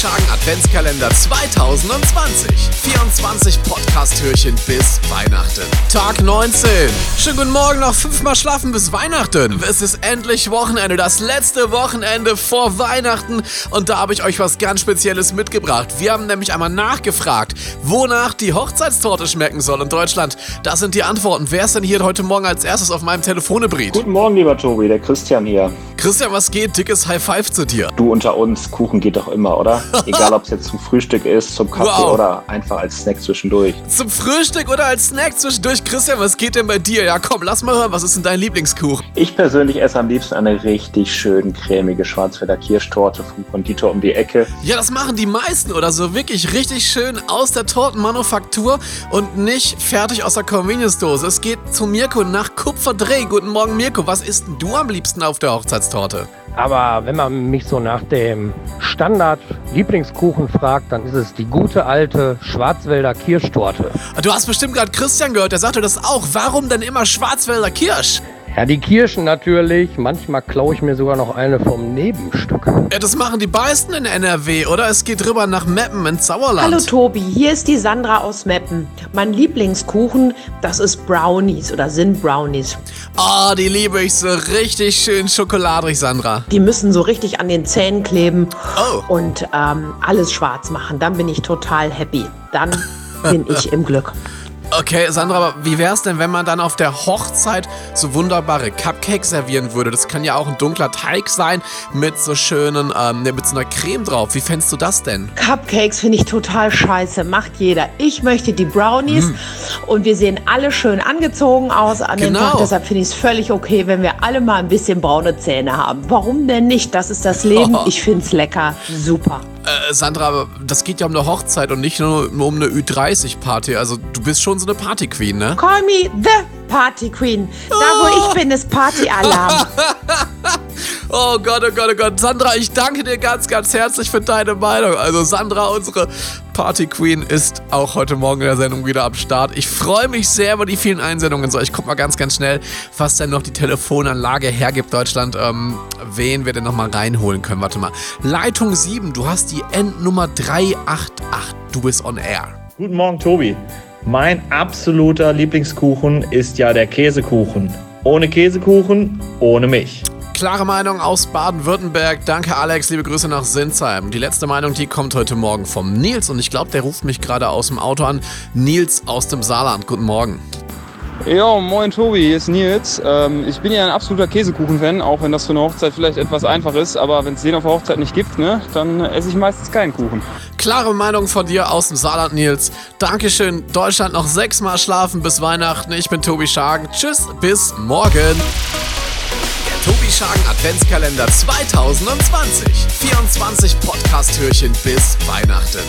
Schagen Adventskalender 2020. 24 Podcast-Türchen bis Weihnachten. Tag 19. Schönen guten Morgen, noch fünfmal schlafen bis Weihnachten. Es ist endlich Wochenende, das letzte Wochenende vor Weihnachten. Und da habe ich euch was ganz Spezielles mitgebracht. Wir haben nämlich einmal nachgefragt, wonach die Hochzeitstorte schmecken soll in Deutschland. Das sind die Antworten. Wer ist denn hier heute Morgen als erstes auf meinem Telefonebrit? Guten Morgen, lieber Tobi, der Christian hier. Christian, was geht? Dickes High Five zu dir. Du unter uns, Kuchen geht doch immer, oder? Egal, ob es jetzt zum Frühstück ist, zum Kaffee Wow. oder einfach als Snack zwischendurch. Zum Frühstück oder als Snack zwischendurch. Christian, was geht denn bei dir? Ja, komm, lass mal hören, was ist denn dein Lieblingskuchen? Ich persönlich esse am liebsten eine richtig schön cremige Schwarzwälder Kirschtorte vom Konditor um die Ecke. Ja, das machen die meisten oder so. Wirklich richtig schön aus der Tortenmanufaktur und nicht fertig aus der Convenience-Dose. Es geht zu Mirko nach Kupferdreh. Guten Morgen, Mirko. Was isst denn du am liebsten auf der Hochzeitstorte? Aber wenn man mich so nach dem Standard-Lieblingskuchen fragt, dann ist es die gute alte Schwarzwälder Kirschtorte. Du hast bestimmt gerade Christian gehört, der sagte das auch. Warum denn immer Schwarzwälder Kirsch? Ja, die Kirschen natürlich. Manchmal klaue ich mir sogar noch eine vom Nebenstück. Ja, das machen die meisten in NRW, oder? Es geht rüber nach Meppen ins Sauerland. Hallo Tobi, hier ist die Sandra aus Meppen. Mein Lieblingskuchen, das ist Brownies oder sind Brownies. Oh, die liebe ich so richtig schön schokoladig, Sandra. Die müssen so richtig an den Zähnen kleben Oh. und ähm, alles schwarz machen. Dann bin ich total happy. Dann bin ich im Glück. Okay, Sandra, aber wie wär's denn, wenn man dann auf der Hochzeit so wunderbare Cupcakes servieren würde? Das kann ja auch ein dunkler Teig sein mit so schönen, ähm, mit so einer Creme drauf. Wie fändest du das denn? Cupcakes finde ich total scheiße, macht jeder. Ich möchte die Brownies und wir sehen alle schön angezogen aus an dem Genau. Tag. Deshalb finde ich es völlig okay, wenn wir alle mal ein bisschen braune Zähne haben. Warum denn nicht? Das ist das Leben. Oh. Ich finde es lecker. Super. Äh, Sandra, aber das geht ja um eine Hochzeit und nicht nur um eine Ü30-Party. Also du bist schon so eine Party-Queen, ne? Call me the Party Queen. Da, wo ich bin, ist Partyalarm. Oh Gott, oh Gott, oh Gott. Sandra, ich danke dir ganz, ganz herzlich für deine Meinung. Also Sandra, unsere Party Queen, ist auch heute Morgen in der Sendung wieder am Start. Ich freue mich sehr über die vielen Einsendungen. So, ich guck mal ganz, ganz schnell, was denn noch die Telefonanlage hergibt, Deutschland, ähm, wen wir denn noch mal reinholen können. Warte mal. Leitung 7, du hast die Endnummer 388. Du bist on air. Guten Morgen, Tobi. Mein absoluter Lieblingskuchen ist ja der Käsekuchen. Ohne Käsekuchen, ohne mich. Klare Meinung aus Baden-Württemberg. Danke, Alex. Liebe Grüße nach Sinsheim. Die letzte Meinung, die kommt heute Morgen vom Nils und ich glaube, der ruft mich gerade aus dem Auto an. Nils aus dem Saarland. Guten Morgen. Ja, moin Tobi, hier ist Nils. Ähm, ich bin ja ein absoluter Käsekuchen-Fan, auch wenn das für eine Hochzeit vielleicht etwas einfach ist, aber wenn es den auf der Hochzeit nicht gibt, ne, dann esse ich meistens keinen Kuchen. Klare Meinung von dir aus dem Saarland, Nils. Dankeschön. Deutschland noch sechsmal schlafen bis Weihnachten. Ich bin Tobi Schagen. Tschüss, bis morgen. Tobi Schagen Adventskalender 2020. 24 Podcast-Türchen bis Weihnachten.